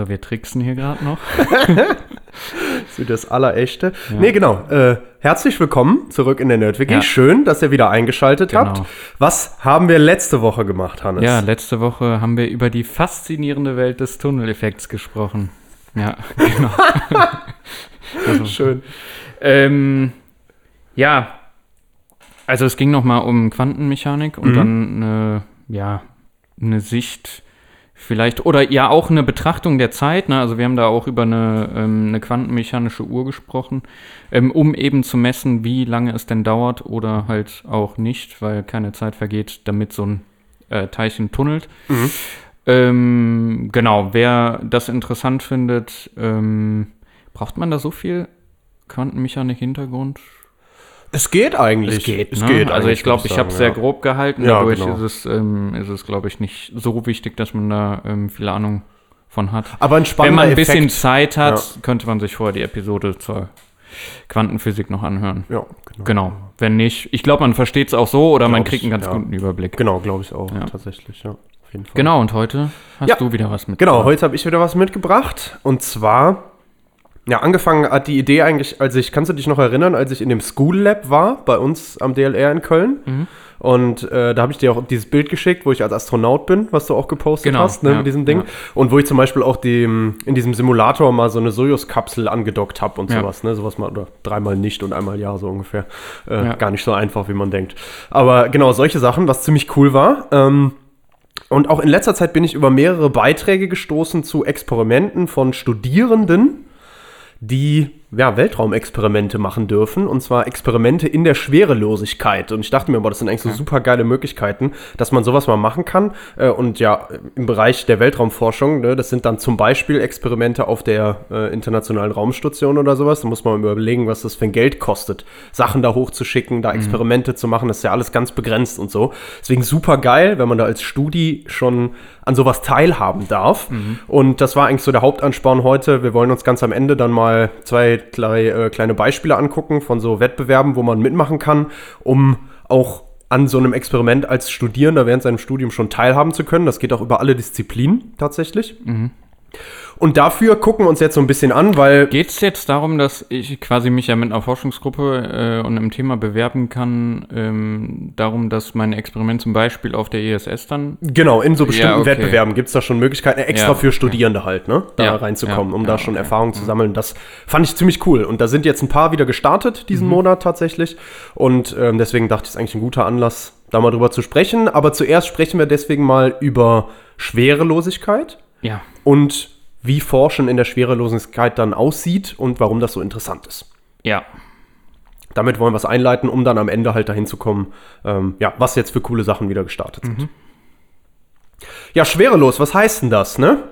So, wir tricksen hier gerade noch. Das ist das Allerechte. Nee, genau. Äh, herzlich willkommen zurück in der Nerdwiki. Ja. Schön, dass ihr wieder eingeschaltet Genau. habt. Was haben wir letzte Woche gemacht, Hannes? Ja, letzte Woche haben wir über die faszinierende Welt des Tunneleffekts gesprochen. Ja, genau. also, Schön. Ähm, ja, also es ging nochmal um Quantenmechanik und Mhm. dann eine, ja, eine Sicht vielleicht, oder ja auch eine Betrachtung der Zeit, ne? also wir haben da auch über eine, ähm, eine quantenmechanische Uhr gesprochen, ähm, um eben zu messen, wie lange es denn dauert oder halt auch nicht, weil keine Zeit vergeht, damit so ein äh, Teilchen tunnelt. Ähm, genau, wer das interessant findet, ähm, braucht man da so viel Quantenmechanik-Hintergrund? Es geht eigentlich. Es geht, Es ne? geht Also ich glaube, ich habe es sehr grob gehalten. Ja, Dadurch genau. ist es, ähm, ist es glaube ich, nicht so wichtig, dass man da ähm, viel Ahnung von hat. Aber ein Wenn man ein bisschen Effekt. Zeit hat, könnte man sich vorher die Episode zur Quantenphysik noch anhören. Ja, genau. Genau. Wenn nicht, ich glaube, man versteht es auch so oder man Glaub kriegt einen ich, ganz ja. guten Überblick. Genau, glaube ich auch. Ja. Tatsächlich, ja. Auf jeden Fall. Genau, und heute hast Ja. du wieder was mit. Genau, heute habe ich wieder was mitgebracht. Und zwar, ja, angefangen hat die Idee eigentlich, als ich, kannst du dich noch erinnern, als ich in dem School Lab war, bei uns am DLR in Köln? Mhm. Und äh, da habe ich dir auch dieses Bild geschickt, wo ich als Astronaut bin, was du auch gepostet Genau, hast, ne, ja, mit diesem Ding. ja. Und wo ich zum Beispiel auch dem, in diesem Simulator mal so eine Sojus-Kapsel angedockt habe und Ja. sowas, ne? Sowas mal, oder dreimal nicht und einmal ja, so ungefähr. Äh. Gar nicht so einfach, wie man denkt. Aber genau, solche Sachen, was ziemlich cool war. Ähm, und auch in letzter Zeit bin ich über mehrere Beiträge gestoßen zu Experimenten von Studierenden, die ja, Weltraumexperimente machen dürfen. Und zwar Experimente in der Schwerelosigkeit. Und ich dachte mir, boah, das sind eigentlich so super geile Möglichkeiten, dass man sowas mal machen kann. Äh, Und ja, im Bereich der Weltraumforschung, ne, das sind dann zum Beispiel Experimente auf der äh, Internationalen Raumstation oder sowas. Da muss man überlegen, was das für ein Geld kostet, Sachen da hochzuschicken, da Experimente zu machen. Das ist ja alles ganz begrenzt und so. Deswegen super geil, wenn man da als Studi schon an sowas teilhaben darf. Und das war eigentlich so der Hauptansporn heute. Wir wollen uns ganz am Ende dann mal zwei drei, äh, kleine Beispiele angucken von so Wettbewerben, wo man mitmachen kann, um auch an so einem Experiment als Studierender während seinem Studium schon teilhaben zu können. Das geht auch über alle Disziplinen tatsächlich. Und dafür gucken wir uns jetzt so ein bisschen an, weil Geht es jetzt darum, dass ich quasi mich ja mit einer Forschungsgruppe äh, und einem Thema bewerben kann, ähm, darum, dass mein Experiment zum Beispiel auf der ISS dann Genau, in so bestimmten Ja, okay. Wettbewerben gibt es da schon Möglichkeiten, extra Ja, für okay. Studierende halt, ne? Da Ja, reinzukommen, um da schon okay. Erfahrung zu sammeln. Das fand ich ziemlich cool. Und da sind jetzt ein paar wieder gestartet diesen Mhm. Monat tatsächlich. Und ähm, deswegen dachte ich, es ist eigentlich ein guter Anlass, da mal drüber zu sprechen. Aber zuerst sprechen wir deswegen mal über Schwerelosigkeit ja. und wie Forschen in der Schwerelosigkeit dann aussieht und warum das so interessant ist. Ja. Damit wollen wir es einleiten, um dann am Ende halt dahin zu kommen, ähm, ja, was jetzt für coole Sachen wieder gestartet sind. Mhm. Ja, schwerelos, was heißt denn das, ne?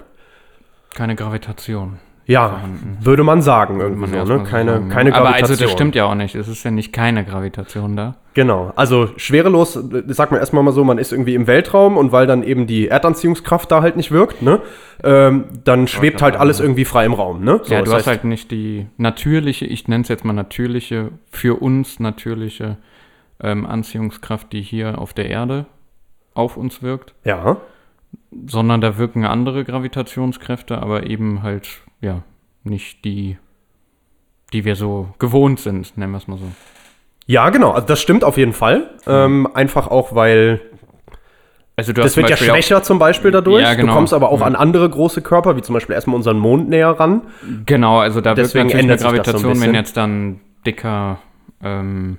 Keine Gravitation. Ja, würde man sagen irgendwie Man so, ne? Keine, sagen, ne? keine Aber Gravitation. also das stimmt ja auch nicht. Es ist ja nicht keine Gravitation da. Genau. Also schwerelos, äh, sagt man erstmal mal so, man ist irgendwie im Weltraum und weil dann eben die Erdanziehungskraft da halt nicht wirkt, ne? Ähm, dann schwebt halt alles irgendwie frei im Raum, ne? So, ja, das du hast heißt- halt nicht die natürliche, ich nenne es jetzt mal natürliche, für uns natürliche ähm, Anziehungskraft, die hier auf der Erde auf uns wirkt, Ja. sondern da wirken andere Gravitationskräfte, aber eben halt, ja, nicht die, die wir so gewohnt sind, nennen wir es mal so. Ja, genau. Also das stimmt auf jeden Fall. Ähm, einfach auch, weil Also das wird ja Beispiel auch- schwächer zum Beispiel dadurch. Ja, genau. Du kommst aber auch Ja. an andere große Körper, wie zum Beispiel erstmal unseren Mond näher ran. Genau, also da Deswegen wirkt natürlich ändert das so Gravitation, wenn jetzt dann dicker, ähm,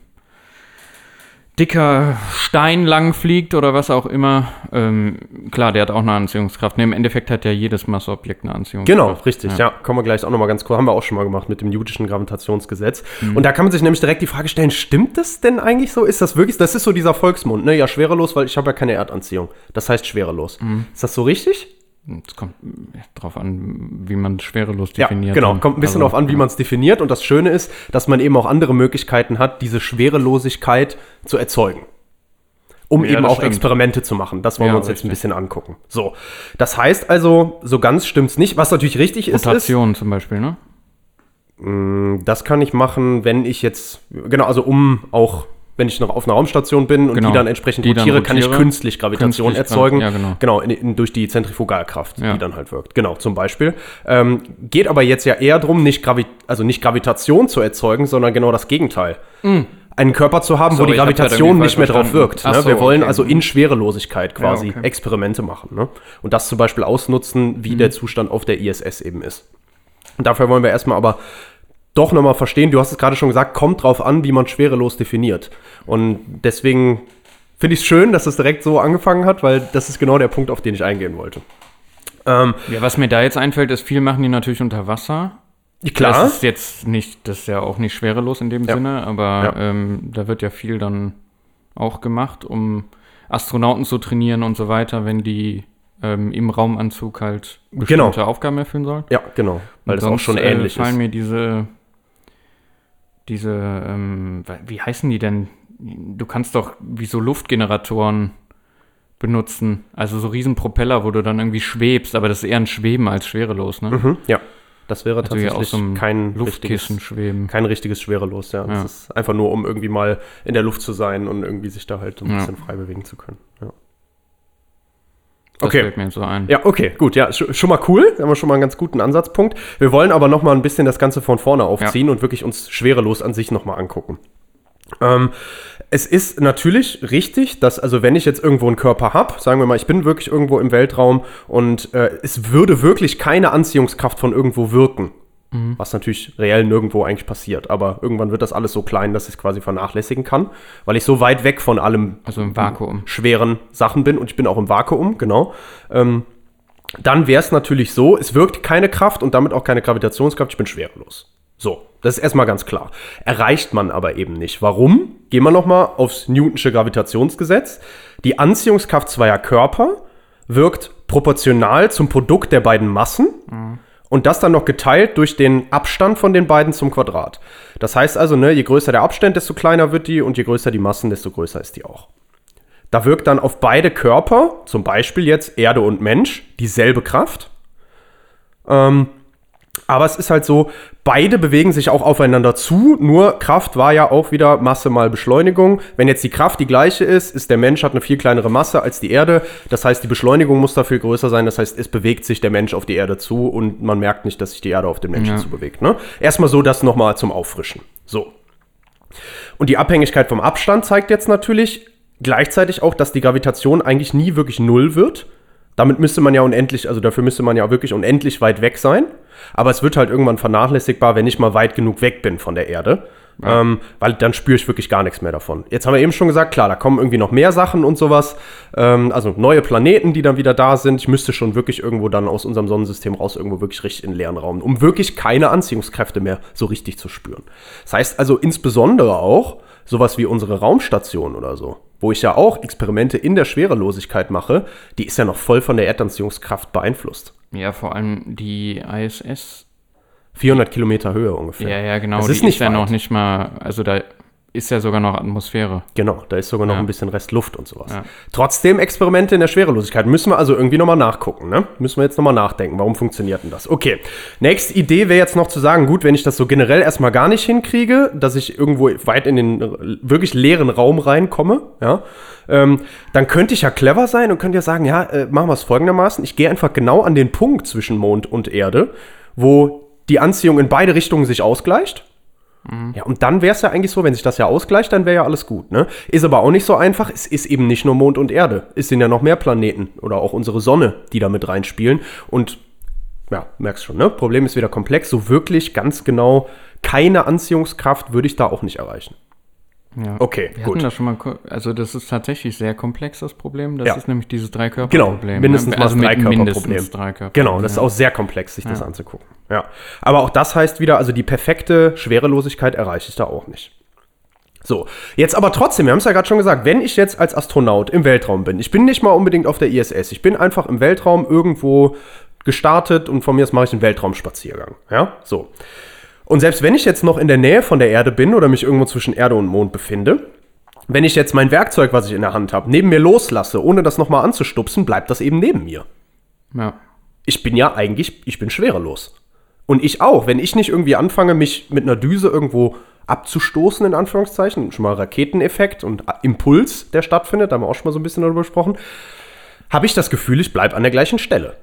dicker Stein lang fliegt oder was auch immer. Ähm, klar, der hat auch eine Anziehungskraft. Ne, Im Endeffekt hat ja jedes Masseobjekt eine Anziehungskraft. Genau, richtig, ja. Kommen wir gleich auch nochmal ganz kurz, haben wir auch schon mal gemacht mit dem Newtonschen Gravitationsgesetz. Mhm. Und da kann man sich nämlich direkt die Frage stellen, stimmt das denn eigentlich so? Ist das wirklich, das ist so dieser Volksmund, ne? Ja, schwerelos, weil ich habe ja keine Erdanziehung. Das heißt schwerelos. Mhm. Ist das so richtig? Es kommt drauf an, wie man schwerelos Ja, definiert. genau. dann. Kommt ein bisschen Also, darauf an, wie man es definiert. Und das Schöne ist, dass man eben auch andere Möglichkeiten hat, diese Schwerelosigkeit zu erzeugen. Um Ja, eben auch stimmt. Experimente zu machen. Das wollen Ja, wir uns jetzt ein richtig. bisschen angucken. So. Das heißt also, so ganz stimmt's nicht. Was natürlich richtig ist, ist, Rotation zum Beispiel, ne? das kann ich machen, wenn ich jetzt, genau, also um auch, wenn ich noch auf einer Raumstation bin und Genau. die dann entsprechend Die dann rotiere, kann ich rotiere. künstlich Gravitation Künstlich erzeugen. ja, genau. Genau, in, in, durch die Zentrifugalkraft, Ja. die dann halt wirkt. Genau, zum Beispiel. Ähm, geht aber jetzt ja eher darum, nicht, Gravi also nicht Gravitation zu erzeugen, sondern genau das Gegenteil. Einen Körper zu haben, wo Sorry, die Gravitation nicht mehr falsch drauf wirkt. verstanden. Ne? So, Wir wollen okay. also in Schwerelosigkeit quasi Ja, okay. Experimente machen. Ne? Und das zum Beispiel ausnutzen, wie der Zustand auf der ISS eben ist. Und dafür wollen wir erstmal aber doch nochmal verstehen, du hast es gerade schon gesagt, kommt drauf an, wie man schwerelos definiert. Und deswegen finde ich es schön, dass es direkt so angefangen hat, weil das ist genau der Punkt, auf den ich eingehen wollte. Ähm, Ja, was mir da jetzt einfällt, ist, viel machen die natürlich unter Wasser. klar, Das ist jetzt nicht, das ist ja auch nicht schwerelos in dem Ja. Sinne, aber Ja. ähm, da wird ja viel dann auch gemacht, um Astronauten zu trainieren und so weiter, wenn die ähm, im Raumanzug halt bestimmte Genau. Aufgaben erfüllen sollen. ja, genau, weil das auch schon äh, ähnlich fallen ist. mir diese, diese, ähm, wie heißen die denn? Du kannst doch wie so Luftgeneratoren benutzen. Also so riesen Propeller, wo du dann irgendwie schwebst, aber das ist eher ein Schweben als schwerelos, ne? Mhm, ja, das wäre Also tatsächlich aus so kein Luftkissen schweben. kein richtiges Schwerelos, ja. Das Ja. ist einfach nur, um irgendwie mal in der Luft zu sein und irgendwie sich da halt so ein Ja. bisschen frei bewegen zu können. Ja. Das Okay. fällt mir so ein. Ja, okay, gut, ja, sch schon mal cool. Da haben wir schon mal einen ganz guten Ansatzpunkt. Wir wollen aber noch mal ein bisschen das Ganze von vorne aufziehen und wirklich uns schwerelos an sich noch mal angucken. Ähm, es ist natürlich richtig, dass, also wenn ich jetzt irgendwo einen Körper habe, sagen wir mal, ich bin wirklich irgendwo im Weltraum und äh, es würde wirklich keine Anziehungskraft von irgendwo wirken. Was natürlich reell nirgendwo eigentlich passiert. Aber irgendwann wird das alles so klein, dass ich es quasi vernachlässigen kann, weil ich so weit weg von allem Also im Vakuum. schweren Sachen bin und ich bin auch im Vakuum, genau. Ähm, dann wäre es natürlich so, es wirkt keine Kraft und damit auch keine Gravitationskraft, ich bin schwerelos. So, das ist erstmal ganz klar. Erreicht man aber eben nicht. Warum? Gehen wir nochmal aufs Newtonsche Gravitationsgesetz. Die Anziehungskraft zweier Körper wirkt proportional zum Produkt der beiden Massen und das dann noch geteilt durch den Abstand von den beiden zum Quadrat. Das heißt also, ne, je größer der Abstand, desto kleiner wird die und je größer die Massen, desto größer ist die auch. Da wirkt dann auf beide Körper, zum Beispiel jetzt Erde und Mensch, dieselbe Kraft. Ähm, aber es ist halt so, beide bewegen sich auch aufeinander zu, nur Kraft war ja auch wieder Masse mal Beschleunigung. Wenn jetzt die Kraft die gleiche ist, ist der Mensch hat eine viel kleinere Masse als die Erde. Das heißt, die Beschleunigung muss da viel größer sein. Das heißt, es bewegt sich der Mensch auf die Erde zu und man merkt nicht, dass sich die Erde auf den Menschen Ja. zu bewegt. Ne? Erstmal so das nochmal zum Auffrischen. So. Und die Abhängigkeit vom Abstand zeigt jetzt natürlich gleichzeitig auch, dass die Gravitation eigentlich nie wirklich null wird. Damit müsste man ja unendlich, also dafür müsste man ja wirklich unendlich weit weg sein. Aber es wird halt irgendwann vernachlässigbar, wenn ich mal weit genug weg bin von der Erde. Ähm, weil dann spüre ich wirklich gar nichts mehr davon. Jetzt haben wir eben schon gesagt, klar, da kommen irgendwie noch mehr Sachen und sowas. Ähm, also neue Planeten, die dann wieder da sind. Ich müsste schon wirklich irgendwo dann aus unserem Sonnensystem raus, irgendwo wirklich richtig in den leeren Raum, um wirklich keine Anziehungskräfte mehr so richtig zu spüren. Das heißt also insbesondere auch sowas wie unsere Raumstation oder so, wo ich ja auch Experimente in der Schwerelosigkeit mache, die ist ja noch voll von der Erdanziehungskraft beeinflusst. Ja, vor allem die ISS. 400 Kilometer Höhe ungefähr. Ja, ja, genau. Das die ist nicht ja weit. noch nicht mal, also da ist ja sogar noch Atmosphäre. Genau, da ist sogar noch Ja. ein bisschen Rest Luft und sowas. Ja. Trotzdem Experimente in der Schwerelosigkeit. Müssen wir also irgendwie nochmal nachgucken, ne? Müssen wir jetzt nochmal nachdenken, warum funktioniert denn das? Okay, nächste Idee wäre jetzt noch zu sagen, gut, wenn ich das so generell erstmal gar nicht hinkriege, dass ich irgendwo weit in den wirklich leeren Raum reinkomme, ja, ähm, dann könnte ich ja clever sein und könnte ja sagen, ja, äh, machen wir es folgendermaßen, ich gehe einfach genau an den Punkt zwischen Mond und Erde, wo die Anziehung in beide Richtungen sich ausgleicht. Ja, und dann wäre es ja eigentlich so, wenn sich das ja ausgleicht, dann wäre ja alles gut. Ne? Ist aber auch nicht so einfach. Es ist eben nicht nur Mond und Erde. Es sind ja noch mehr Planeten oder auch unsere Sonne, die da mit reinspielen. Und ja, merkst schon, ne? Problem ist wieder komplex. So wirklich ganz genau keine Anziehungskraft würde ich da auch nicht erreichen. Ja. Okay, Wir gut. hatten das schon mal, also das ist tatsächlich sehr komplex, das Problem. Das Ja. ist nämlich dieses Genau, Dreikörperproblem. mindestens ne? mal also das mit Dreikörperproblem. mindestens Dreikörper. Genau, das ist ja. auch sehr komplex, sich das Ja. So, jetzt aber trotzdem, wir haben es ja gerade schon gesagt, wenn ich jetzt als Astronaut im Weltraum bin, ich bin nicht mal unbedingt auf der ISS, ich bin einfach im Weltraum irgendwo gestartet und von mir aus mache ich einen Weltraumspaziergang. Ja, so. Und selbst wenn ich jetzt noch in der Nähe von der Erde bin oder mich irgendwo zwischen Erde und Mond befinde, wenn ich jetzt mein Werkzeug, was ich in der Hand habe, neben mir loslasse, ohne das nochmal anzustupsen, bleibt das eben neben mir. Ja. Ich bin ja eigentlich, ich bin schwerelos. Und ich auch. Wenn ich nicht irgendwie anfange, mich mit einer Düse irgendwo abzustoßen, in Anführungszeichen, schon mal Raketeneffekt und Impuls, der stattfindet, da haben wir auch schon mal so ein bisschen darüber gesprochen, habe ich das Gefühl, ich bleibe an der gleichen Stelle.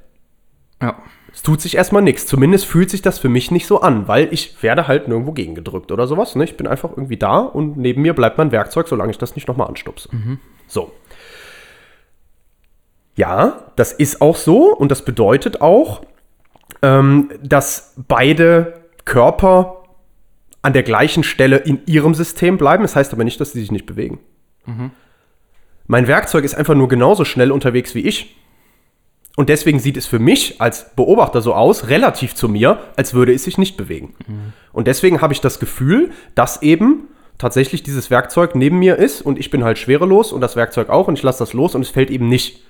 Ja. Es tut sich erstmal nichts. Zumindest fühlt sich das für mich nicht so an, weil ich werde halt nirgendwo gegengedrückt oder sowas. Ne? Ich bin einfach irgendwie da und neben mir bleibt mein Werkzeug, solange ich das nicht nochmal anstupse. So. Ja, das ist auch so und das bedeutet auch, ähm, dass beide Körper an der gleichen Stelle in ihrem System bleiben. Das heißt aber nicht, dass sie sich nicht bewegen. Mein Werkzeug ist einfach nur genauso schnell unterwegs wie ich. Und deswegen sieht es für mich als Beobachter so aus, relativ zu mir, als würde es sich nicht bewegen. Und deswegen habe ich das Gefühl, dass eben tatsächlich dieses Werkzeug neben mir ist und ich bin halt schwerelos und das Werkzeug auch und ich lasse das los und es fällt eben nicht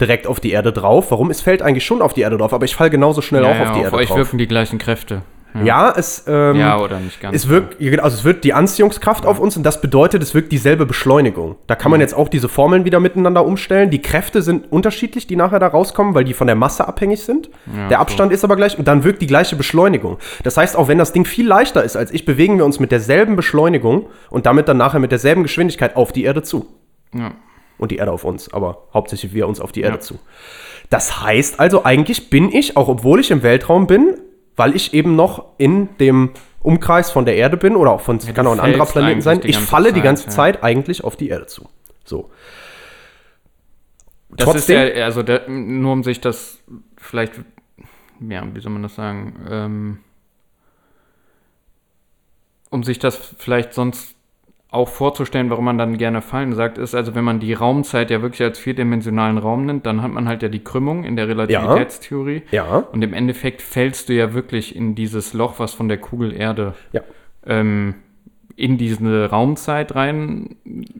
direkt auf die Erde drauf. Warum? Es fällt eigentlich schon auf die Erde drauf, aber ich falle genauso schnell ja, auch ja, auf die auf Erde euch drauf. wirken die gleichen Kräfte. Ja, es, ähm, Ja, oder nicht ganz. es wirkt, ja, also es wirkt die Anziehungskraft auf uns und das bedeutet, es wirkt dieselbe Beschleunigung. Da kann man jetzt auch diese Formeln wieder miteinander umstellen. Die Kräfte sind unterschiedlich, die nachher da rauskommen, weil die von der Masse abhängig sind. der Abstand ist aber gleich und dann wirkt die gleiche Beschleunigung. Das heißt, auch wenn das Ding viel leichter ist als ich, bewegen wir uns mit derselben Beschleunigung und damit dann nachher mit derselben Geschwindigkeit auf die Erde zu. Ja. Und die Erde auf uns, aber hauptsächlich wir uns auf die Erde Ja. zu. Das heißt also, eigentlich bin ich, auch obwohl ich im Weltraum bin, weil ich eben noch in dem Umkreis von der Erde bin oder auch von, kann auch ein anderer Planeten sein, die ich falle die Zeit, ganze ja. Zeit eigentlich auf die Erde zu. So. Das Trotzdem- ist ja, also der, nur um sich das vielleicht, ja, wie soll man das sagen, ähm, um sich das vielleicht sonst auch vorzustellen, warum man dann gerne fallen sagt, ist, also wenn man die Raumzeit ja wirklich als vierdimensionalen Raum nimmt, dann hat man halt ja die Krümmung in der Relativitätstheorie. Ja. Und im Endeffekt fällst du ja wirklich in dieses Loch, was von der Kugel Erde Ja. ähm, in diese Raumzeit rein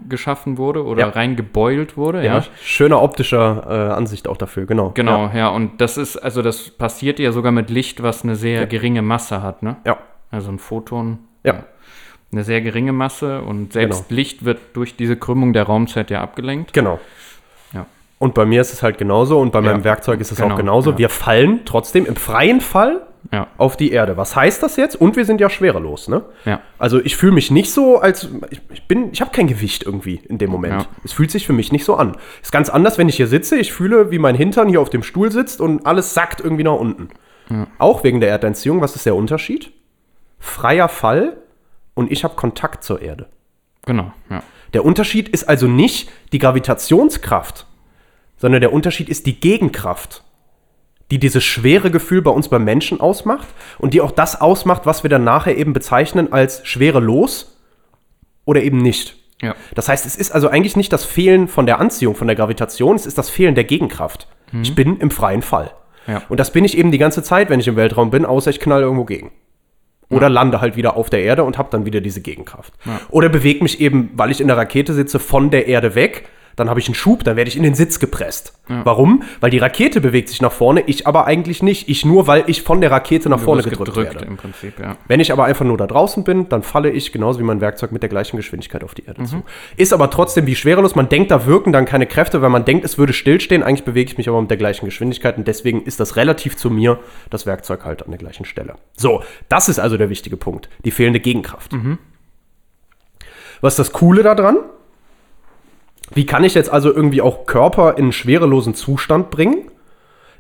geschaffen wurde oder Ja. reingebeult wurde. Ja. Ja. Schöner optischer äh, Ansicht auch dafür, genau. Genau, ja. und das ist, also das passiert ja sogar mit Licht, was eine sehr geringe Masse hat, ne? Ja. Also ein Photon. Ja. Eine sehr geringe Masse und selbst Genau. Licht wird durch diese Krümmung der Raumzeit ja abgelenkt. Genau. Ja. Und bei mir ist es halt genauso und bei Ja. meinem Werkzeug ist es Genau, auch genauso. ja. Wir fallen trotzdem im freien Fall Ja, auf die Erde. Was heißt das jetzt? Und wir sind ja schwerelos, ne? ja. Also ich fühle mich nicht so, als ich, ich bin, ich habe kein Gewicht irgendwie in dem Moment. Ja. Es fühlt sich für mich nicht so an. Ist ganz anders, wenn ich hier sitze. Ich fühle, wie mein Hintern hier auf dem Stuhl sitzt und alles sackt irgendwie nach unten. Auch wegen der Erdentziehung. Was ist der Unterschied? Freier Fall und ich habe Kontakt zur Erde. Genau, ja. Der Unterschied ist also nicht die Gravitationskraft, sondern der Unterschied ist die Gegenkraft, die dieses schwere Gefühl bei uns beim Menschen ausmacht und die auch das ausmacht, was wir dann nachher eben bezeichnen als schwerelos oder eben nicht. Ja, Das heißt, es ist also eigentlich nicht das Fehlen von der Anziehung, von der Gravitation, es ist das Fehlen der Gegenkraft. Ich bin im freien Fall. Ja. Und das bin ich eben die ganze Zeit, wenn ich im Weltraum bin, außer ich knall irgendwo gegen. Oder lande halt wieder auf der Erde und habe dann wieder diese Gegenkraft. Oder bewege mich eben, weil ich in der Rakete sitze, von der Erde weg. Dann habe ich einen Schub, dann werde ich in den Sitz gepresst. Warum? Weil die Rakete bewegt sich nach vorne, ich aber eigentlich nicht. Ich nur, weil ich von der Rakete nach du vorne gedrückt, gedrückt werde. im Prinzip, ja. Wenn ich aber einfach nur da draußen bin, dann falle ich genauso wie mein Werkzeug mit der gleichen Geschwindigkeit auf die Erde Mhm. zu. Ist aber trotzdem wie schwerelos. Man denkt, da wirken dann keine Kräfte, weil man denkt, es würde stillstehen. Eigentlich bewege ich mich aber mit der gleichen Geschwindigkeit und deswegen ist das relativ zu mir das Werkzeug halt an der gleichen Stelle. So, das ist also der wichtige Punkt. Die fehlende Gegenkraft. Mhm. Was ist das Coole daran? Wie kann ich jetzt also irgendwie auch Körper in einen schwerelosen Zustand bringen?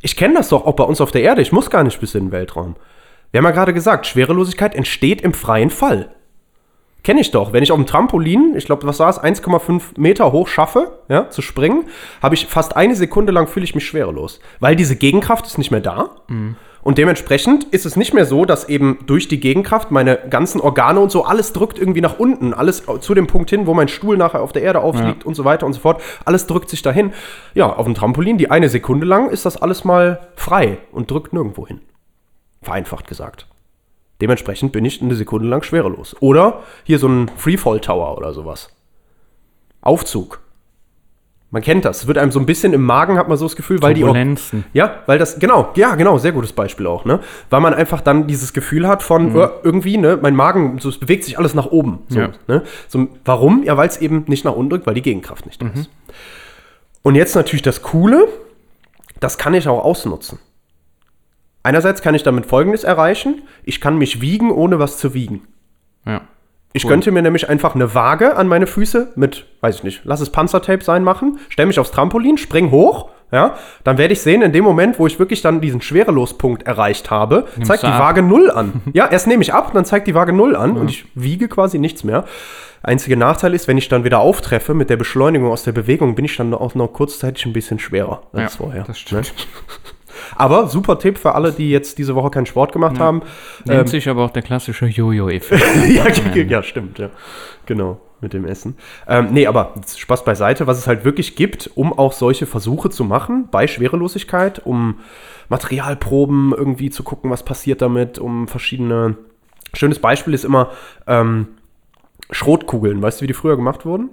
Ich kenne das doch auch bei uns auf der Erde. Ich muss gar nicht bis in den Weltraum. Wir haben ja gerade gesagt, Schwerelosigkeit entsteht im freien Fall. Kenne ich doch. Wenn ich auf dem Trampolin, ich glaube, was war es, 1,5 Meter hoch schaffe, ja, zu springen, habe ich fast eine Sekunde lang fühle ich mich schwerelos. Weil diese Gegenkraft ist nicht mehr da. Und dementsprechend ist es nicht mehr so, dass eben durch die Gegenkraft meine ganzen Organe und so, alles drückt irgendwie nach unten. Alles zu dem Punkt hin, wo mein Stuhl nachher auf der Erde aufliegt und so weiter und so fort. Alles drückt sich dahin. Ja, auf dem Trampolin, die eine Sekunde lang, ist das alles mal frei und drückt nirgendwo hin. Vereinfacht gesagt. Dementsprechend bin ich eine Sekunde lang schwerelos. Oder hier so ein Freefall Tower oder sowas. Aufzug. Man kennt das. Es wird einem so ein bisschen im Magen, hat man so das Gefühl, weil die auch, ja, weil das, genau, ja, genau, sehr gutes Beispiel auch, ne? Weil man einfach dann dieses Gefühl hat von äh, irgendwie, ne, mein Magen, so, es bewegt sich alles nach oben. So, Ja. ne? so, warum? Ja, weil es eben nicht nach unten drückt, weil die Gegenkraft nicht da ist. Und jetzt natürlich das Coole, das kann ich auch ausnutzen. Einerseits kann ich damit Folgendes erreichen: Ich kann mich wiegen, ohne was zu wiegen. Ja. Ich Cool. könnte mir nämlich einfach eine Waage an meine Füße mit, weiß ich nicht, lass es Panzertape sein machen, stelle mich aufs Trampolin, spring hoch, ja, dann werde ich sehen, in dem Moment, wo ich wirklich dann diesen Schwerelospunkt erreicht habe, zeigt du die ab. Waage null an. ja, erst nehme ich ab, dann zeigt die Waage null an und ich wiege quasi nichts mehr. Einziger Nachteil ist, wenn ich dann wieder auftreffe mit der Beschleunigung aus der Bewegung, bin ich dann auch noch kurzzeitig ein bisschen schwerer als vorher. das stimmt. Ne? Aber super Tipp für alle, die jetzt diese Woche keinen Sport gemacht haben. Nennt Ähm, sich aber auch der klassische Jojo-Effekt. ja, ja, ja, stimmt, ja. Genau, mit dem Essen. Ähm, nee, aber Spaß beiseite, was es halt wirklich gibt, um auch solche Versuche zu machen bei Schwerelosigkeit, um Materialproben irgendwie zu gucken, was passiert damit, um verschiedene. Schönes Beispiel ist immer ähm, Schrotkugeln. Weißt du, wie die früher gemacht wurden?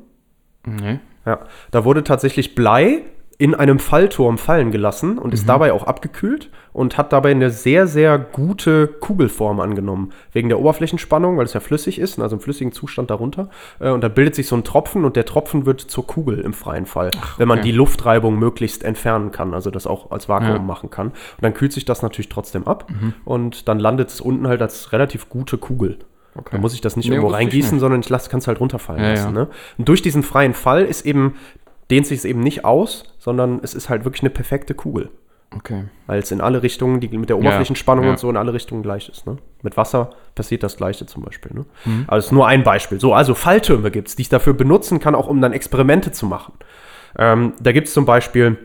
nee. Ja, da wurde tatsächlich Blei in einem Fallturm fallen gelassen und ist dabei auch abgekühlt und hat dabei eine sehr, sehr gute Kugelform angenommen. Wegen der Oberflächenspannung, weil es ja flüssig ist, also im flüssigen Zustand darunter. Äh, Und da bildet sich so ein Tropfen und der Tropfen wird zur Kugel im freien Fall, wenn man okay. die Luftreibung möglichst entfernen kann, also das auch als Vakuum Ja. machen kann. Und dann kühlt sich das natürlich trotzdem ab und dann landet es unten halt als relativ gute Kugel. Da muss ich das nicht Nee, irgendwo wusste ich reingießen, nicht. sondern ich kann es halt runterfallen Ja, lassen. ja. Ne? Und durch diesen freien Fall ist eben, dehnt sich es eben nicht aus, sondern es ist halt wirklich eine perfekte Kugel. Okay. Weil es in alle Richtungen, die mit der Oberflächenspannung ja. und so in alle Richtungen gleich ist. Ne? Mit Wasser passiert das Gleiche zum Beispiel. Ne? Mhm. Das ist nur ein Beispiel. So, also Falltürme gibt es, die ich dafür benutzen kann, auch um dann Experimente zu machen. Ähm, da gibt es zum Beispiel,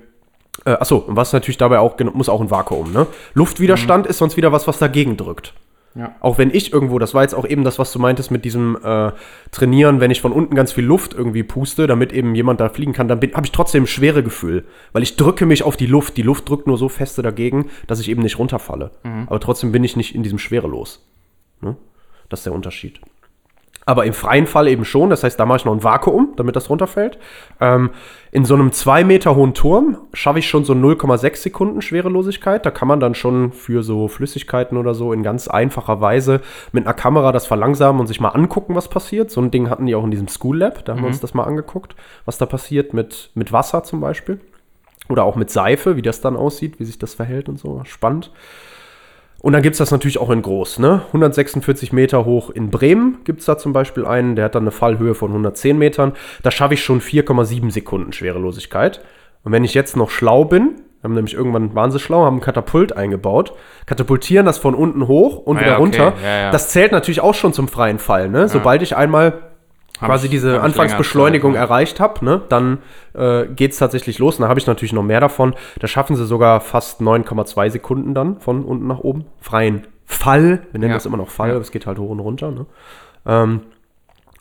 äh, achso, und was natürlich dabei auch, muss auch ein Vakuum. Ne? Luftwiderstand ist sonst wieder was, was dagegen drückt. Ja. Auch wenn ich irgendwo, das war jetzt auch eben das, was du meintest mit diesem äh, Trainieren, wenn ich von unten ganz viel Luft irgendwie puste, damit eben jemand da fliegen kann, dann habe ich trotzdem ein schwere Gefühl, weil ich drücke mich auf die Luft. Die Luft drückt nur so feste dagegen, dass ich eben nicht runterfalle. Aber trotzdem bin ich nicht in diesem Schwerelos. Ne? Das ist der Unterschied. Aber im freien Fall eben schon. Das heißt, da mache ich noch ein Vakuum, damit das runterfällt. Ähm, in so einem zwei Meter hohen Turm schaffe ich schon so 0,6 Sekunden Schwerelosigkeit. Da kann man dann schon für so Flüssigkeiten oder so in ganz einfacher Weise mit einer Kamera das verlangsamen und sich mal angucken, was passiert. So ein Ding hatten die auch in diesem School Lab. Da haben wir uns das mal angeguckt, was da passiert mit, mit Wasser zum Beispiel. Oder auch mit Seife, wie das dann aussieht, wie sich das verhält und so. Spannend. Und dann gibt es das natürlich auch in groß, ne? 146 Meter hoch in Bremen gibt es da zum Beispiel einen, der hat dann eine Fallhöhe von 110 Metern. Da schaffe ich schon 4,7 Sekunden Schwerelosigkeit. Und wenn ich jetzt noch schlau bin, haben nämlich irgendwann waren sie schlau, haben ein Katapult eingebaut, katapultieren das von unten hoch und Ah wieder ja, okay. runter. Ja, ja. Das zählt natürlich auch schon zum freien Fall, ne? Sobald ich einmal Hab quasi ich- diese Anfangsbeschleunigung Zeit, erreicht habe, ne, dann äh, geht es tatsächlich los. Und da habe ich natürlich noch mehr davon. Da schaffen sie sogar fast 9,2 Sekunden dann von unten nach oben. Freien Fall. Wir nennen Ja. das immer noch Fall, Ja. aber es geht halt hoch und runter. Ne? Ähm,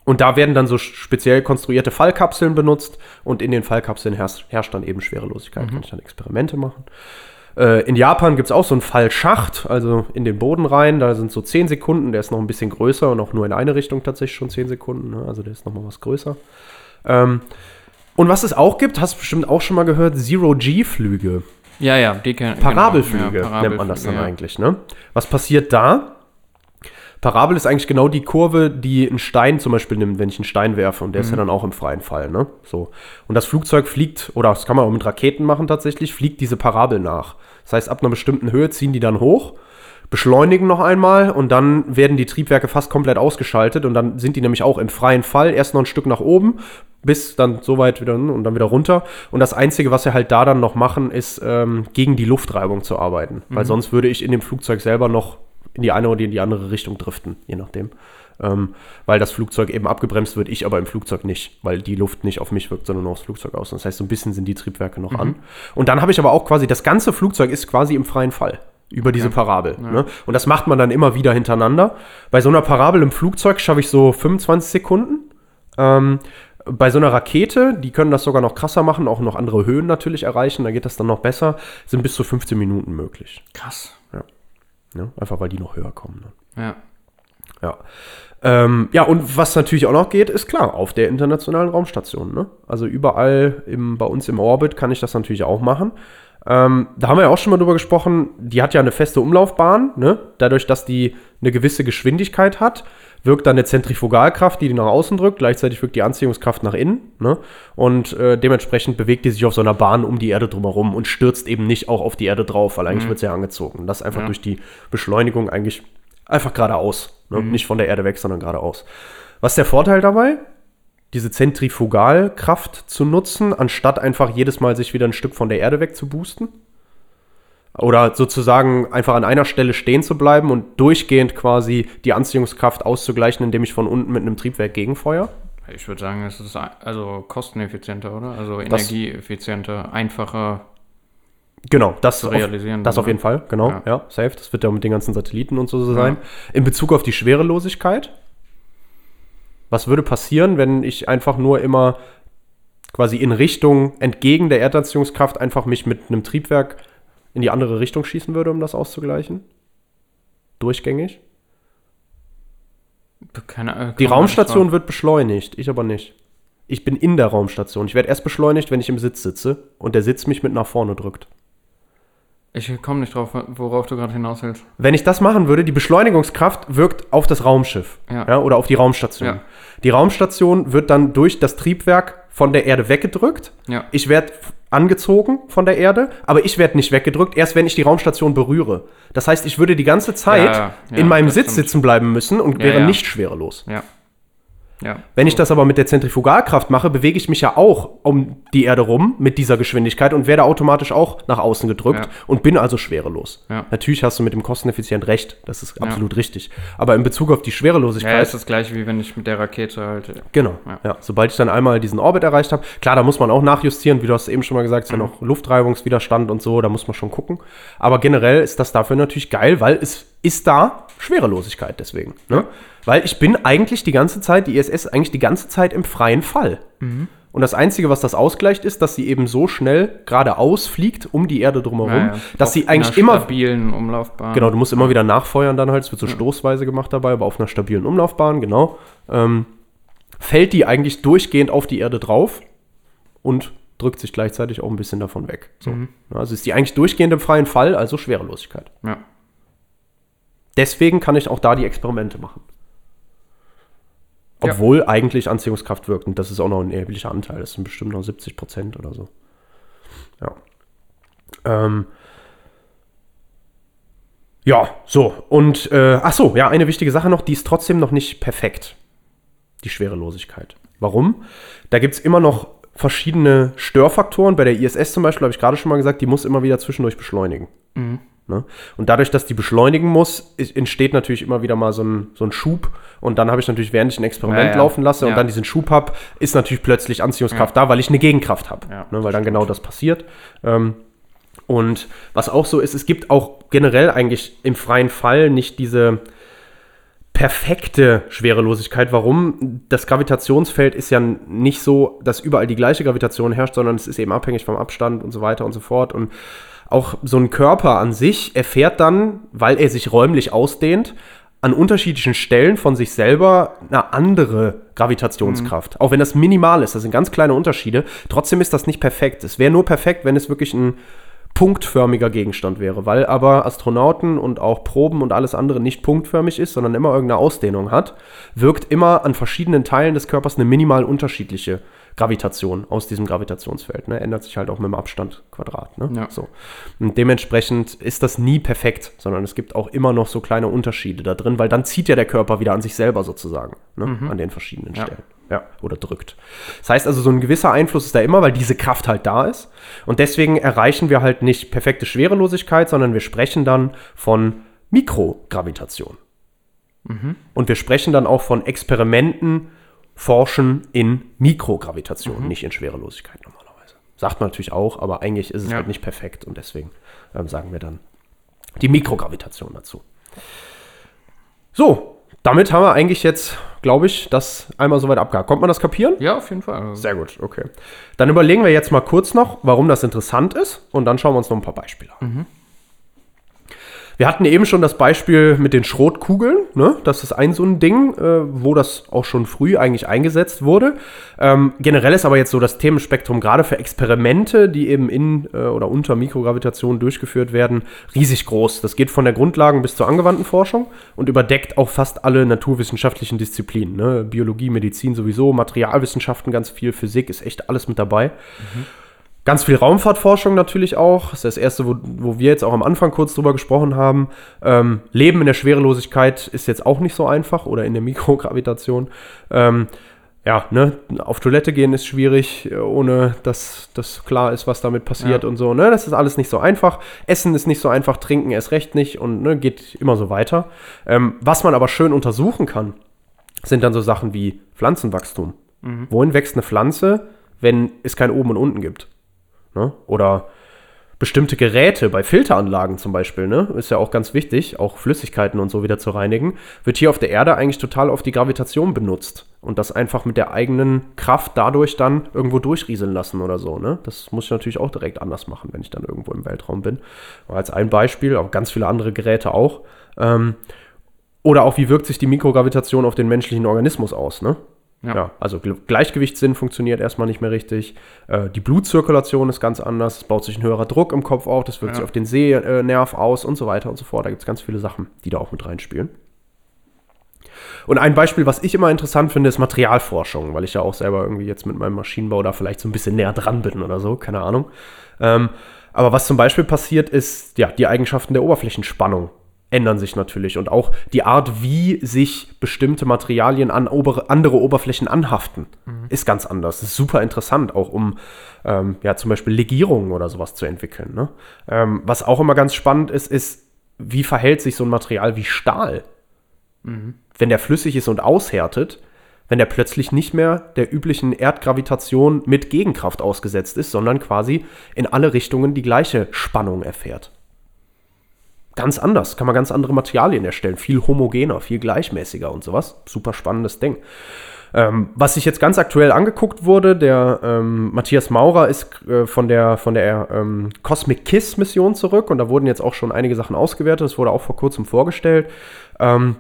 und da werden dann so speziell konstruierte Fallkapseln benutzt und in den Fallkapseln herrscht, herrscht dann eben Schwerelosigkeit. Kann ich dann Experimente machen. Äh, in Japan gibt es auch so einen Fallschacht, also in den Boden rein. Da sind so 10 Sekunden, der ist noch ein bisschen größer und auch nur in eine Richtung tatsächlich schon 10 Sekunden. Ne? Also der ist noch mal was größer. Ähm, und was es auch gibt, hast du bestimmt auch schon mal gehört, Zero-G-Flüge. Ja, ja, die kenn- Parabelflüge genau. Ja, nennt man das dann Parabelflüge, ja. eigentlich. Ne? Was passiert da? Parabel ist eigentlich genau die Kurve, die ein Stein zum Beispiel nimmt, wenn ich einen Stein werfe und der ist Mhm. ja dann auch im freien Fall. Ne? So. Und das Flugzeug fliegt, oder das kann man auch mit Raketen machen tatsächlich, fliegt diese Parabel nach. Das heißt, ab einer bestimmten Höhe ziehen die dann hoch, beschleunigen noch einmal und dann werden die Triebwerke fast komplett ausgeschaltet und dann sind die nämlich auch im freien Fall erst noch ein Stück nach oben, bis dann so weit wieder und dann wieder runter. Und das Einzige, was sie halt da dann noch machen, ist ähm, gegen die Luftreibung zu arbeiten. Weil sonst würde ich in dem Flugzeug selber noch in die eine oder in die andere Richtung driften, je nachdem. Ähm, weil das Flugzeug eben abgebremst wird, ich aber im Flugzeug nicht, weil die Luft nicht auf mich wirkt, sondern nur aufs Flugzeug aus. Das heißt, so ein bisschen sind die Triebwerke noch an. Und dann habe ich aber auch quasi, das ganze Flugzeug ist quasi im freien Fall über diese Parabel. Ne? Und das macht man dann immer wieder hintereinander. Bei so einer Parabel im Flugzeug schaffe ich so 25 Sekunden. Ähm, bei so einer Rakete, die können das sogar noch krasser machen, auch noch andere Höhen natürlich erreichen, da geht das dann noch besser, sind bis zu 15 Minuten möglich. Krass. Ne? Einfach weil die noch höher kommen. Ne? Ja. Ja. Ähm, ja, und was natürlich auch noch geht, ist klar, auf der internationalen Raumstation. Ne? Also überall im, bei uns im Orbit kann ich das natürlich auch machen. Ähm, da haben wir ja auch schon mal drüber gesprochen, die hat ja eine feste Umlaufbahn. Ne? Dadurch, dass die eine gewisse Geschwindigkeit hat, wirkt dann eine Zentrifugalkraft, die die nach außen drückt. Gleichzeitig wirkt die Anziehungskraft nach innen. Ne? Und äh, dementsprechend bewegt die sich auf so einer Bahn um die Erde drumherum und stürzt eben nicht auch auf die Erde drauf, weil eigentlich wird sie ja angezogen. Das einfach Ja. durch die Beschleunigung eigentlich einfach geradeaus. Ne? Nicht von der Erde weg, sondern geradeaus. Was ist der Vorteil dabei? Diese Zentrifugalkraft zu nutzen, anstatt einfach jedes Mal sich wieder ein Stück von der Erde weg zu boosten. Oder sozusagen einfach an einer Stelle stehen zu bleiben und durchgehend quasi die Anziehungskraft auszugleichen, indem ich von unten mit einem Triebwerk gegenfeuer. Ich würde sagen, es ist also kosteneffizienter, oder? Also energieeffizienter, einfacher. Genau, das, Zu auf, realisieren das auf jeden? Fall, genau, ja. Ja. safe. Das wird ja mit den ganzen Satelliten und so sein. In Bezug auf die Schwerelosigkeit, was würde passieren, wenn ich einfach nur immer quasi in Richtung entgegen der Erdanziehungskraft einfach mich mit einem Triebwerk in die andere Richtung schießen würde, um das auszugleichen? Durchgängig? Keine, Die Raumstation wird beschleunigt, ich aber nicht. Ich bin in der Raumstation. Ich werde erst beschleunigt, wenn ich im Sitz sitze und der Sitz mich mit nach vorne drückt. Ich komme nicht drauf, worauf du gerade hinaus willst. Wenn ich das machen würde, die Beschleunigungskraft wirkt auf das Raumschiff Ja. oder auf die Raumstation. Ja. Die Raumstation wird dann durch das Triebwerk von der Erde weggedrückt. Ja. Ich werde angezogen von der Erde, aber ich werde nicht weggedrückt, erst wenn ich die Raumstation berühre. Das heißt, ich würde die ganze Zeit Ja, ja, in meinem Sitz stimmt. sitzen bleiben müssen und wäre nicht schwerelos. Ja. Ja. Wenn ich das aber mit der Zentrifugalkraft mache, bewege ich mich ja auch um die Erde rum mit dieser Geschwindigkeit und werde automatisch auch nach außen gedrückt Ja. und bin also schwerelos. Ja. Natürlich hast du mit dem kosteneffizient recht, das ist absolut richtig. Aber in Bezug auf die Ja, Schwerelosigkeit, ist das gleiche, wie wenn ich mit der Rakete halt. genau, ja. Ja. sobald ich dann einmal diesen Orbit erreicht habe, klar, da muss man auch nachjustieren, wie du hast eben schon mal gesagt, es ist ja noch Luftreibungswiderstand und so, da muss man schon gucken. Aber generell ist das dafür natürlich geil, weil es ist da Schwerelosigkeit deswegen. Ne? Weil ich bin eigentlich die ganze Zeit, die ISS ist eigentlich die ganze Zeit im freien Fall. Und das Einzige, was das ausgleicht, ist, dass sie eben so schnell geradeaus fliegt um die Erde drumherum, Ja, ja. dass Auf sie einer eigentlich immer. stabilen Umlaufbahn. Genau, du musst immer wieder nachfeuern dann halt. Es wird so stoßweise gemacht dabei, aber auf einer stabilen Umlaufbahn, genau. Ähm, fällt die eigentlich durchgehend auf die Erde drauf und drückt sich gleichzeitig auch ein bisschen davon weg. So. Also ist die eigentlich durchgehend im freien Fall, also Schwerelosigkeit. Ja. Deswegen kann ich auch da die Experimente machen. Ja. Obwohl eigentlich Anziehungskraft wirkt. Und das ist auch noch ein erheblicher Anteil. Das sind bestimmt noch 70 Prozent oder so. Ja. Ähm. Ja, so. Und, äh, ach so, ja, eine wichtige Sache noch, die ist trotzdem noch nicht perfekt. Die Schwerelosigkeit. Warum? Da gibt es immer noch verschiedene Störfaktoren. Bei der ISS zum Beispiel, habe ich gerade schon mal gesagt, die muss immer wieder zwischendurch beschleunigen. Ne? Und dadurch, dass die beschleunigen muss, entsteht natürlich immer wieder mal so ein, so ein Schub. Und dann habe ich natürlich, während ich ein Experiment Ja, ja. laufen lasse und Ja. dann diesen Schub habe, ist natürlich plötzlich Anziehungskraft da, weil ich eine Gegenkraft habe. Ne? Weil dann genau das passiert. Ähm, und was auch so ist, es gibt auch generell eigentlich im freien Fall nicht diese perfekte Schwerelosigkeit. Warum? Das Gravitationsfeld ist ja nicht so, dass überall die gleiche Gravitation herrscht, sondern es ist eben abhängig vom Abstand und so weiter und so fort. Und auch so ein Körper an sich erfährt dann, weil er sich räumlich ausdehnt, an unterschiedlichen Stellen von sich selber eine andere Gravitationskraft. Auch wenn das minimal ist, das sind ganz kleine Unterschiede. Trotzdem ist das nicht perfekt. Es wäre nur perfekt, wenn es wirklich ein punktförmiger Gegenstand wäre, weil aber Astronauten und auch Proben und alles andere nicht punktförmig ist, sondern immer irgendeine Ausdehnung hat, wirkt immer an verschiedenen Teilen des Körpers eine minimal unterschiedliche Gravitation aus diesem Gravitationsfeld. Ne? Ändert sich halt auch mit dem Abstand Quadrat. Ne? Ja. So. Und dementsprechend ist das nie perfekt, sondern es gibt auch immer noch so kleine Unterschiede da drin, weil dann zieht ja der Körper wieder an sich selber sozusagen, ne? an den verschiedenen. Stellen. Ja, oder drückt. Das heißt also, so ein gewisser Einfluss ist da immer, weil diese Kraft halt da ist. Und deswegen erreichen wir halt nicht perfekte Schwerelosigkeit, sondern wir sprechen dann von Mikrogravitation. Und wir sprechen dann auch von Experimenten, Forschen in Mikrogravitation, nicht in Schwerelosigkeit normalerweise. Sagt man natürlich auch, aber eigentlich ist es Ja. halt nicht perfekt und deswegen ähm, sagen wir dann die Mikrogravitation dazu. So, damit haben wir eigentlich jetzt, glaube ich, das einmal soweit abgehakt. Kommt man das kapieren? Ja, auf jeden Fall. Sehr gut, okay. Dann überlegen wir jetzt mal kurz noch, warum das interessant ist und dann schauen wir uns noch ein paar Beispiele an. Wir hatten eben schon das Beispiel mit den Schrotkugeln. Ne? Das ist ein so ein Ding, äh, wo das auch schon früh eigentlich eingesetzt wurde. Ähm, generell ist aber jetzt so das Themenspektrum gerade für Experimente, die eben in äh, oder unter Mikrogravitation durchgeführt werden, riesig groß. Das geht von der Grundlagen bis zur angewandten Forschung und überdeckt auch fast alle naturwissenschaftlichen Disziplinen. Ne? Biologie, Medizin sowieso, Materialwissenschaften ganz viel, Physik ist echt alles mit dabei. Mhm. Ganz viel Raumfahrtforschung natürlich auch. Das ist das erste, wo, wo wir jetzt auch am Anfang kurz drüber gesprochen haben. Ähm, Leben in der Schwerelosigkeit ist jetzt auch nicht so einfach oder in der Mikrogravitation. Ähm, ja, ne, auf Toilette gehen ist schwierig, ohne dass das klar ist, was damit passiert ja. und so. Ne, das ist alles nicht so einfach. Essen ist nicht so einfach, trinken erst recht nicht und ne, geht immer so weiter. Ähm, was man aber schön untersuchen kann, sind dann so Sachen wie Pflanzenwachstum. Mhm. Wohin wächst eine Pflanze, wenn es kein Oben und Unten gibt? Ne? Oder bestimmte Geräte, bei Filteranlagen zum Beispiel, ne, ist ja auch ganz wichtig, auch Flüssigkeiten und so wieder zu reinigen, wird hier auf der Erde eigentlich total auf die Gravitation benutzt und das einfach mit der eigenen Kraft dadurch dann irgendwo durchrieseln lassen oder so. Ne? Das muss ich natürlich auch direkt anders machen, wenn ich dann irgendwo im Weltraum bin. Aber als ein Beispiel, auch ganz viele andere Geräte auch. Ähm, oder auch, wie wirkt sich die Mikrogravitation auf den menschlichen Organismus aus? Ne? Ja. ja. also Gleichgewichtssinn funktioniert erstmal nicht mehr richtig. Äh, die Blutzirkulation ist ganz anders. Es baut sich ein höherer Druck im Kopf auf. Das wirkt ja. sich auf den Sehnerv aus und so weiter und so fort. Da gibt es ganz viele Sachen, die da auch mit reinspielen. Und ein Beispiel, was ich immer interessant finde, ist Materialforschung, weil ich ja auch selber irgendwie jetzt mit meinem Maschinenbau da vielleicht so ein bisschen näher dran bin oder so, keine Ahnung. Ähm, aber was zum Beispiel passiert, ist ja die Eigenschaften der Oberflächenspannung ändern sich natürlich und auch die Art, wie sich bestimmte Materialien an ober andere Oberflächen anhaften, mhm. ist ganz anders. Das ist super interessant, auch um ähm, ja zum Beispiel Legierungen oder sowas zu entwickeln. Ne? Ähm, was auch immer ganz spannend ist, ist, wie verhält sich so ein Material wie Stahl, mhm. wenn der flüssig ist und aushärtet, wenn der plötzlich nicht mehr der üblichen Erdgravitation mit Gegenkraft ausgesetzt ist, sondern quasi in alle Richtungen die gleiche Spannung erfährt ganz anders, kann man ganz andere Materialien erstellen, viel homogener, viel gleichmäßiger und sowas. Super spannendes Ding. Ähm, was sich jetzt ganz aktuell angeguckt wurde, der ähm, Matthias Maurer ist äh, von der, von der ähm, Cosmic Kiss Mission zurück und da wurden jetzt auch schon einige Sachen ausgewertet. Das wurde auch vor kurzem vorgestellt. Ähm,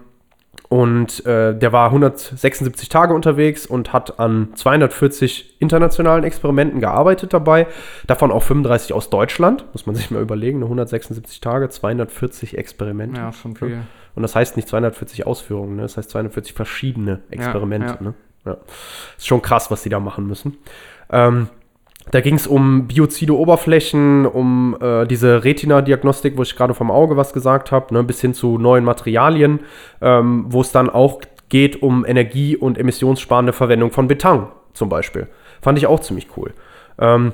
und äh, der war 176 Tage unterwegs und hat an 240 internationalen Experimenten gearbeitet dabei. Davon auch 35 aus Deutschland. Muss man sich mal überlegen. 176 Tage, 240 Experimente. Ja, schon viel. Und das heißt nicht 240 Ausführungen, ne? das heißt 240 verschiedene Experimente. Ja, ja. Ne? Ja. Ist schon krass, was die da machen müssen. Ähm, da ging es um biozide Oberflächen, um äh, diese Retina-Diagnostik, wo ich gerade vom Auge was gesagt habe, ne, bis hin zu neuen Materialien, ähm, wo es dann auch geht um Energie- und emissionssparende Verwendung von Beton zum Beispiel. Fand ich auch ziemlich cool. Ähm,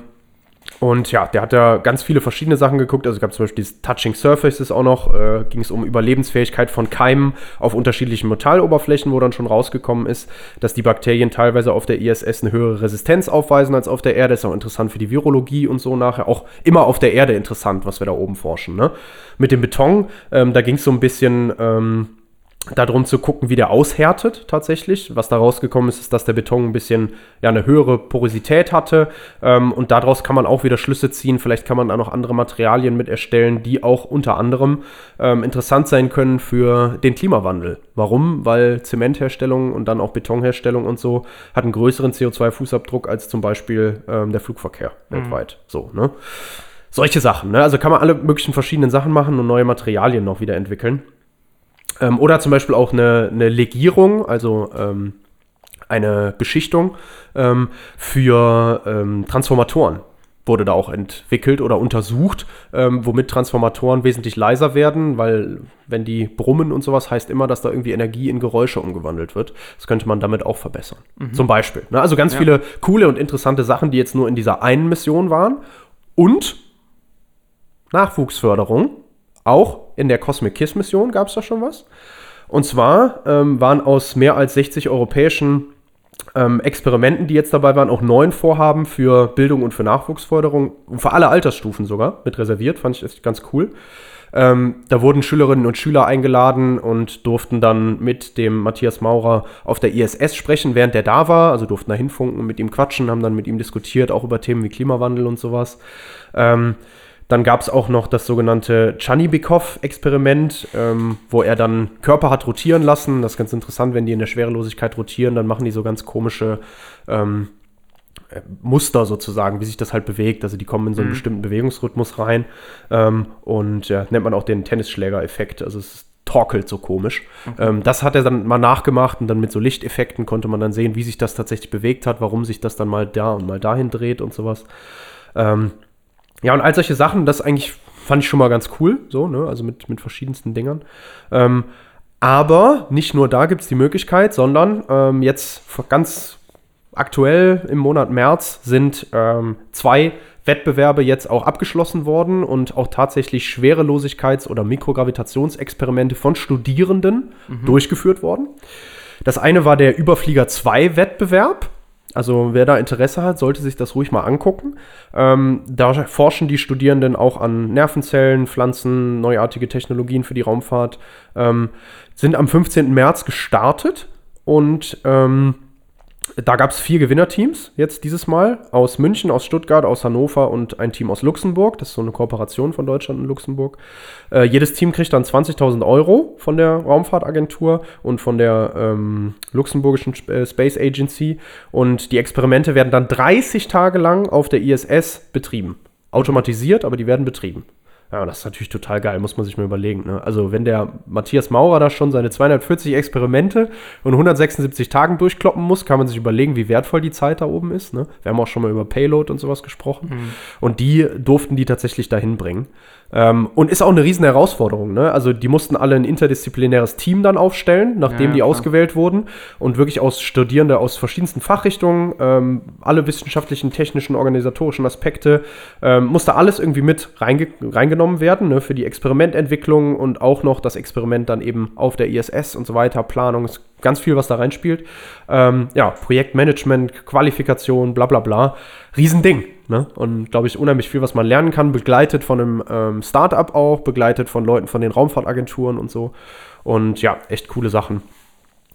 und ja, der hat ja ganz viele verschiedene Sachen geguckt. Also gab zum Beispiel dieses Touching Surfaces auch noch. Äh, Ging es um Überlebensfähigkeit von Keimen auf unterschiedlichen Metalloberflächen, wo dann schon rausgekommen ist, dass die Bakterien teilweise auf der ISS eine höhere Resistenz aufweisen als auf der Erde. Ist auch interessant für die Virologie und so nachher. Auch immer auf der Erde interessant, was wir da oben forschen. Ne? Mit dem Beton, ähm, da ging es so ein bisschen. Ähm, darum zu gucken, wie der aushärtet tatsächlich. Was da rausgekommen ist, ist, dass der Beton ein bisschen ja, eine höhere Porosität hatte. Ähm, und daraus kann man auch wieder Schlüsse ziehen. Vielleicht kann man da noch andere Materialien mit erstellen, die auch unter anderem ähm, interessant sein können für den Klimawandel. Warum? Weil Zementherstellung und dann auch Betonherstellung und so hat einen größeren CO2-Fußabdruck als zum Beispiel ähm, der Flugverkehr mhm. weltweit. So, ne? Solche Sachen, ne? Also kann man alle möglichen verschiedenen Sachen machen und neue Materialien noch wieder entwickeln. Ähm, oder zum Beispiel auch eine, eine Legierung, also ähm, eine Beschichtung ähm, für ähm, Transformatoren wurde da auch entwickelt oder untersucht, ähm, womit Transformatoren wesentlich leiser werden, weil wenn die brummen und sowas, heißt immer, dass da irgendwie Energie in Geräusche umgewandelt wird. Das könnte man damit auch verbessern. Mhm. Zum Beispiel. Ne? Also ganz ja. viele coole und interessante Sachen, die jetzt nur in dieser einen Mission waren. Und Nachwuchsförderung auch in der Cosmic Kiss Mission gab es da schon was. Und zwar ähm, waren aus mehr als 60 europäischen ähm, Experimenten, die jetzt dabei waren, auch neun Vorhaben für Bildung und für Nachwuchsförderung, für alle Altersstufen sogar, mit reserviert, fand ich ganz cool. Ähm, da wurden Schülerinnen und Schüler eingeladen und durften dann mit dem Matthias Maurer auf der ISS sprechen, während der da war. Also durften da hinfunken mit ihm quatschen, haben dann mit ihm diskutiert, auch über Themen wie Klimawandel und sowas. Ähm, Dann gab es auch noch das sogenannte Chanibikov-Experiment, ähm, wo er dann Körper hat rotieren lassen. Das ist ganz interessant, wenn die in der Schwerelosigkeit rotieren, dann machen die so ganz komische ähm, äh, Muster sozusagen, wie sich das halt bewegt. Also die kommen in so einen Mhm. bestimmten Bewegungsrhythmus rein ähm, und ja, nennt man auch den Tennisschläger-Effekt. Also es torkelt so komisch. Ähm, das hat er dann mal nachgemacht und dann mit so Lichteffekten konnte man dann sehen, wie sich das tatsächlich bewegt hat, warum sich das dann mal da und mal dahin dreht und sowas. Ähm, ja, und all solche Sachen, das eigentlich fand ich schon mal ganz cool, so, ne? Also mit, mit verschiedensten Dingern. Ähm, aber nicht nur da gibt es die Möglichkeit, sondern ähm, jetzt ganz aktuell im Monat März sind ähm, zwei Wettbewerbe jetzt auch abgeschlossen worden und auch tatsächlich Schwerelosigkeits- oder Mikrogravitationsexperimente von Studierenden durchgeführt worden. Das eine war der Überflieger 2 Wettbewerb. Also wer da Interesse hat, sollte sich das ruhig mal angucken. Ähm, da forschen die Studierenden auch an Nervenzellen, Pflanzen, neuartige Technologien für die Raumfahrt. Ähm, sind am 15. März gestartet und ähm, da gab es vier Gewinnerteams jetzt dieses Mal aus München, aus Stuttgart, aus Hannover und ein Team aus Luxemburg. Das ist so eine Kooperation von Deutschland und Luxemburg. Äh, jedes Team kriegt dann 20.000 Euro von der Raumfahrtagentur und von der ähm, luxemburgischen äh, Space Agency. Und die Experimente werden dann 30 Tage lang auf der ISS betrieben. Automatisiert, aber die werden betrieben. Ja, das ist natürlich total geil, muss man sich mal überlegen. Ne? Also, wenn der Matthias Maurer da schon seine 240 Experimente und 176 Tagen durchkloppen muss, kann man sich überlegen, wie wertvoll die Zeit da oben ist. Ne? Wir haben auch schon mal über Payload und sowas gesprochen. Und die durften die tatsächlich dahin bringen. Ähm, und ist auch eine riesen Herausforderung. Ne? Also, die mussten alle ein interdisziplinäres Team dann aufstellen, nachdem Ja, die klar. ausgewählt wurden. Und wirklich aus Studierende aus verschiedensten Fachrichtungen, ähm, alle wissenschaftlichen, technischen, organisatorischen Aspekte, ähm, musste alles irgendwie mit reinge reingenommen werden ne? für die Experimententwicklung und auch noch das Experiment dann eben auf der ISS und so weiter. Planung ist ganz viel, was da reinspielt. Ähm, ja, Projektmanagement, Qualifikation, bla bla bla. Riesending. Ne? Und glaube ich, unheimlich viel, was man lernen kann, begleitet von einem ähm, Startup auch, begleitet von Leuten von den Raumfahrtagenturen und so. Und ja, echt coole Sachen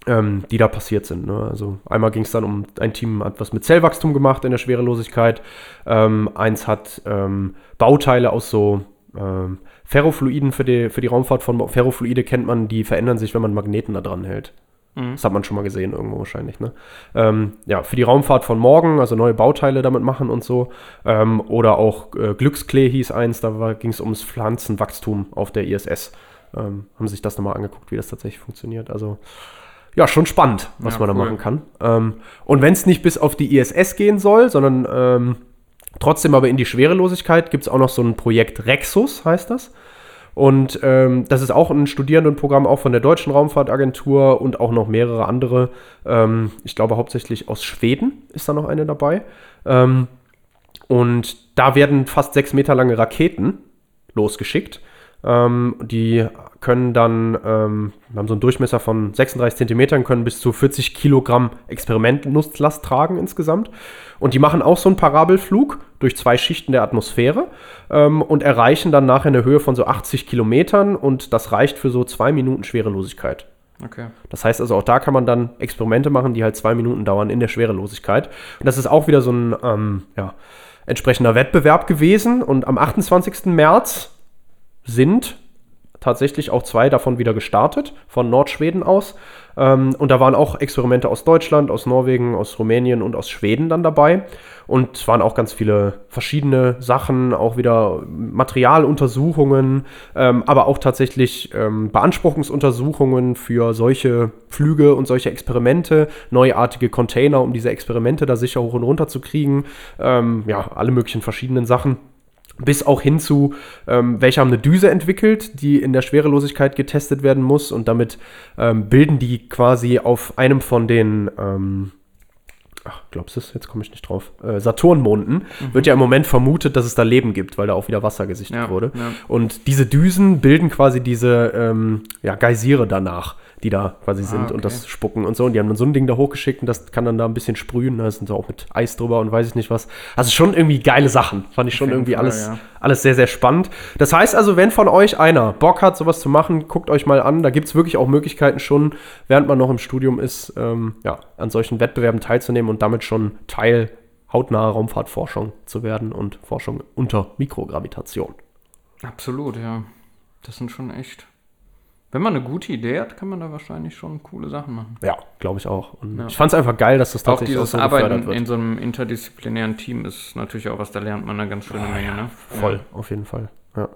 ähm, die da passiert sind. Ne? Also einmal ging es dann um ein Team hat was mit Zellwachstum gemacht in der Schwerelosigkeit. Ähm, eins hat ähm, Bauteile aus so ähm, Ferrofluiden für die, für die Raumfahrt von Ferrofluide kennt man, die verändern sich, wenn man Magneten da dran hält. Das hat man schon mal gesehen irgendwo wahrscheinlich. Ne? Ähm, ja, für die Raumfahrt von morgen, also neue Bauteile damit machen und so. Ähm, oder auch äh, Glücksklee hieß eins, da ging es ums Pflanzenwachstum auf der ISS. Ähm, haben sich das nochmal angeguckt, wie das tatsächlich funktioniert. Also ja, schon spannend, was Ja, man da cool. machen kann. Ähm, und wenn es nicht bis auf die ISS gehen soll, sondern ähm, trotzdem aber in die Schwerelosigkeit, gibt es auch noch so ein Projekt Rexus, heißt das. Und ähm, das ist auch ein Studierendenprogramm, auch von der Deutschen Raumfahrtagentur und auch noch mehrere andere. Ähm, ich glaube hauptsächlich aus Schweden ist da noch eine dabei. Ähm, und da werden fast sechs Meter lange Raketen losgeschickt. Ähm, die können dann, ähm, haben so einen Durchmesser von 36 Zentimetern, können bis zu 40 Kilogramm Experimentennutzlast tragen insgesamt. Und die machen auch so einen Parabelflug durch zwei Schichten der Atmosphäre ähm, und erreichen dann nachher eine Höhe von so 80 Kilometern und das reicht für so zwei Minuten Schwerelosigkeit. Okay. Das heißt also, auch da kann man dann Experimente machen, die halt zwei Minuten dauern in der Schwerelosigkeit. Und das ist auch wieder so ein ähm, ja, entsprechender Wettbewerb gewesen. Und am 28. März sind tatsächlich auch zwei davon wieder gestartet, von Nordschweden aus. Ähm, und da waren auch Experimente aus Deutschland, aus Norwegen, aus Rumänien und aus Schweden dann dabei. Und es waren auch ganz viele verschiedene Sachen, auch wieder Materialuntersuchungen, ähm, aber auch tatsächlich ähm, Beanspruchungsuntersuchungen für solche Flüge und solche Experimente, neuartige Container, um diese Experimente da sicher hoch und runter zu kriegen. Ähm, ja, alle möglichen verschiedenen Sachen bis auch hin zu, ähm, welche haben eine Düse entwickelt, die in der Schwerelosigkeit getestet werden muss und damit ähm, bilden die quasi auf einem von den, ähm, ach, glaubst du es? Jetzt komme ich nicht drauf. Äh, Saturnmonden wird ja im Moment vermutet, dass es da Leben gibt, weil da auch wieder Wasser gesichtet Ja, wurde. ja. Und diese Düsen bilden quasi diese ähm, ja, Geysire danach, die da quasi sind Ah, okay. und das spucken und so. Und die haben dann so ein Ding da hochgeschickt und das kann dann da ein bisschen sprühen. Da sind so auch mit Eis drüber und weiß ich nicht was. Also schon irgendwie geile Sachen. Fand ich schon irgendwie alles, ja. alles sehr, sehr spannend. Das heißt also, wenn von euch einer Bock hat, sowas zu machen, guckt euch mal an. Da gibt es wirklich auch Möglichkeiten schon, während man noch im Studium ist, ähm, ja, an solchen Wettbewerben teilzunehmen und damit schon Teil hautnaher Raumfahrtforschung zu werden und Forschung unter Mikrogravitation. Absolut, ja. Das sind schon echt. Wenn man eine gute Idee hat, kann man da wahrscheinlich schon coole Sachen machen. Ja, glaube ich auch. Ja. ich fand es einfach geil, dass das Auch tatsächlich dieses so gefördert Arbeiten wird. in so einem interdisziplinären Team ist natürlich auch was, da lernt man eine ganz schöne Menge, ne? Voll, auf jeden Fall. Ja. Ja,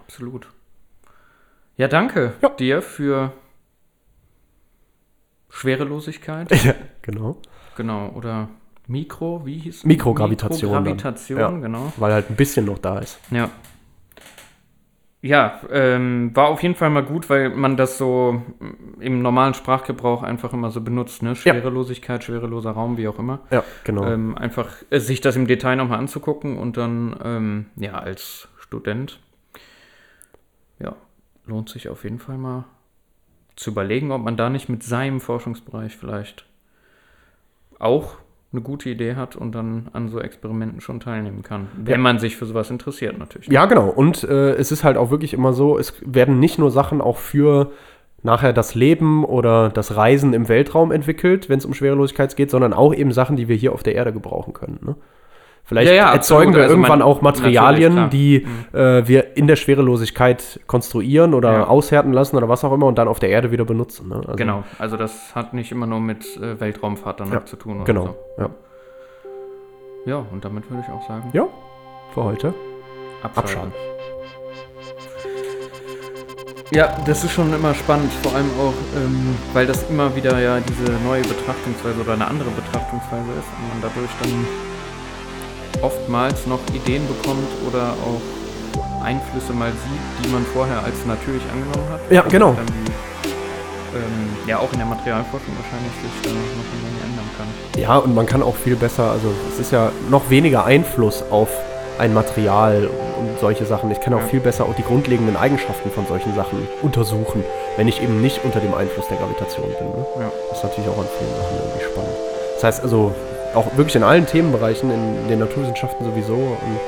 absolut. Ja, danke Ja. dir für Schwerelosigkeit. ja, genau. genau, oder Mikro, wie hieß es? Mikrogravitation. Mikrogravitation, Ja. genau. Weil halt ein bisschen noch da ist. Ja. Ja, ähm, war auf jeden Fall mal gut, weil man das so im normalen Sprachgebrauch einfach immer so benutzt, ne? Schwerelosigkeit, schwereloser Raum, wie auch immer. Ja, genau. Ähm, einfach äh, sich das im Detail nochmal anzugucken und dann, ähm, ja, als Student, ja, lohnt sich auf jeden Fall mal zu überlegen, ob man da nicht mit seinem Forschungsbereich vielleicht auch eine gute Idee hat und dann an so Experimenten schon teilnehmen kann. Wenn Ja. man sich für sowas interessiert, natürlich. Ja, genau. Und äh, es ist halt auch wirklich immer so, es werden nicht nur Sachen auch für nachher das Leben oder das Reisen im Weltraum entwickelt, wenn es um Schwerelosigkeit geht, sondern auch eben Sachen, die wir hier auf der Erde gebrauchen können. Ne? Vielleicht Ja, ja, erzeugen absolut. wir Also irgendwann auch Materialien, die äh, wir in der Schwerelosigkeit konstruieren oder Ja. aushärten lassen oder was auch immer und dann auf der Erde wieder benutzen. Ne? Also, Genau, also das hat nicht immer nur mit äh, Weltraumfahrt dann zu tun. Oder Genau. So. Ja. Ja, und damit würde ich auch sagen, ja, für heute. abschalten. Ja, das ist schon immer spannend, vor allem auch, ähm, weil das immer wieder ja diese neue Betrachtungsweise oder eine andere Betrachtungsweise ist und man dadurch dann oftmals noch Ideen bekommt oder auch Einflüsse mal sieht, die man vorher als natürlich angenommen hat. Ja, genau. Dann ähm, ja, auch in der Materialforschung wahrscheinlich sich da noch eine Menge ändern kann. Ja, und man kann auch viel besser, also es ist ja noch weniger Einfluss auf ein Material und solche Sachen. Ich kann auch Ja. viel besser auch die grundlegenden Eigenschaften von solchen Sachen untersuchen, wenn ich eben nicht unter dem Einfluss der Gravitation bin. Ne? Ja. Das ist natürlich auch an vielen Sachen irgendwie spannend. Das heißt also, auch wirklich in allen Themenbereichen, in den Naturwissenschaften sowieso, und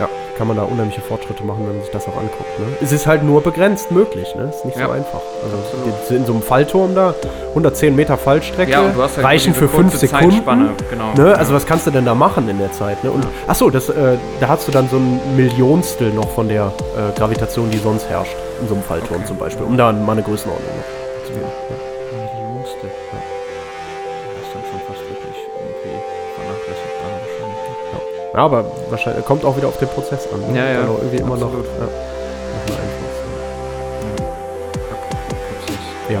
ja, kann man da unheimliche Fortschritte machen, wenn man sich das auch anguckt. Ne? Es ist halt nur begrenzt möglich, ne? Es ist nicht Ja. so einfach. Also in so einem Fallturm da, 110 Meter Fallstrecke, Ja, halt reichen für 5 kurze Sekunden. Genau. Ne? Ja. Also was kannst du denn da machen in der Zeit? Ne? Und Ja. ach so, das, äh, da hast du dann so ein Millionstel noch von der äh, Gravitation, die sonst herrscht in so einem Fallturm Okay. zum Beispiel, um da mal eine Größenordnung zu geben. Aber wahrscheinlich kommt auch wieder auf den Prozess an. ne? Ja, ja, auch irgendwie immer noch, absolut. ja, noch. Prozess, Ja,